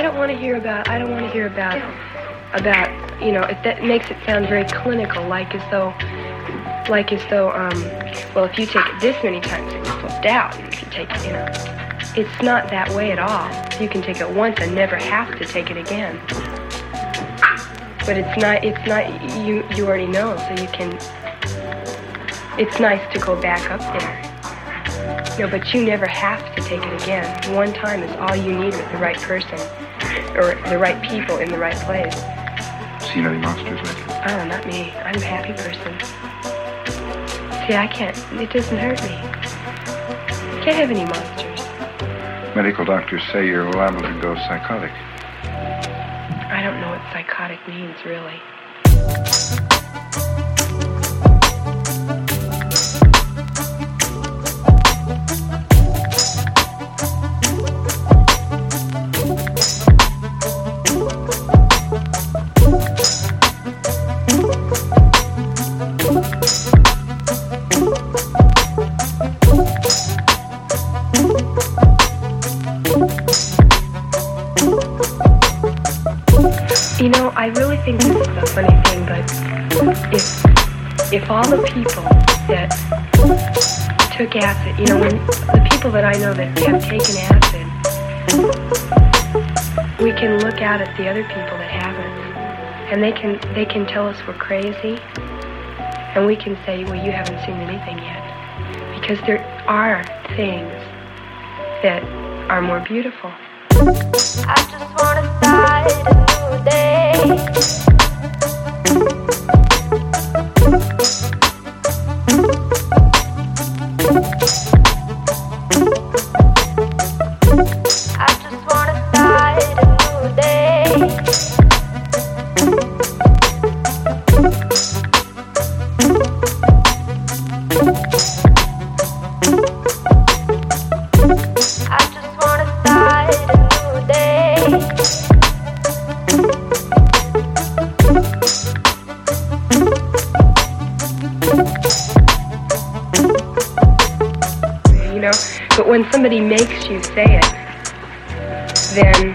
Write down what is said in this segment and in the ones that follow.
I don't want to hear about. I don't want to hear about about you know. It, that makes it sound very clinical, like as though like as though um. Well, if you take it this many times, it will flipped out. And if take it, you know, it's not that way at all. You can take it once and never have to take it again. But it's not. It's not. You you already know, so you can. It's nice to go back up there. No, but you never have to take it again. One time is all you need with the right person or the right people in the right place. Seen any monsters lately? Oh, not me. I'm a happy person. See, I can't. It doesn't hurt me. I Can't have any monsters. Medical doctors say you're liable to go psychotic. I don't know what psychotic means, really. You know, I really think this is a funny thing, but if if all the people that took acid, you know, when the people that I know that have taken acid, we can look out at the other people that haven't, and they can they can tell us we're crazy, and we can say, well, you haven't seen anything yet, because there are things that are more beautiful. But when somebody makes you say it, then,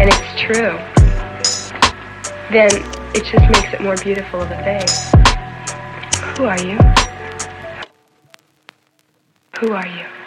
and it's true, then it just makes it more beautiful of a thing. Who are you? Who are you?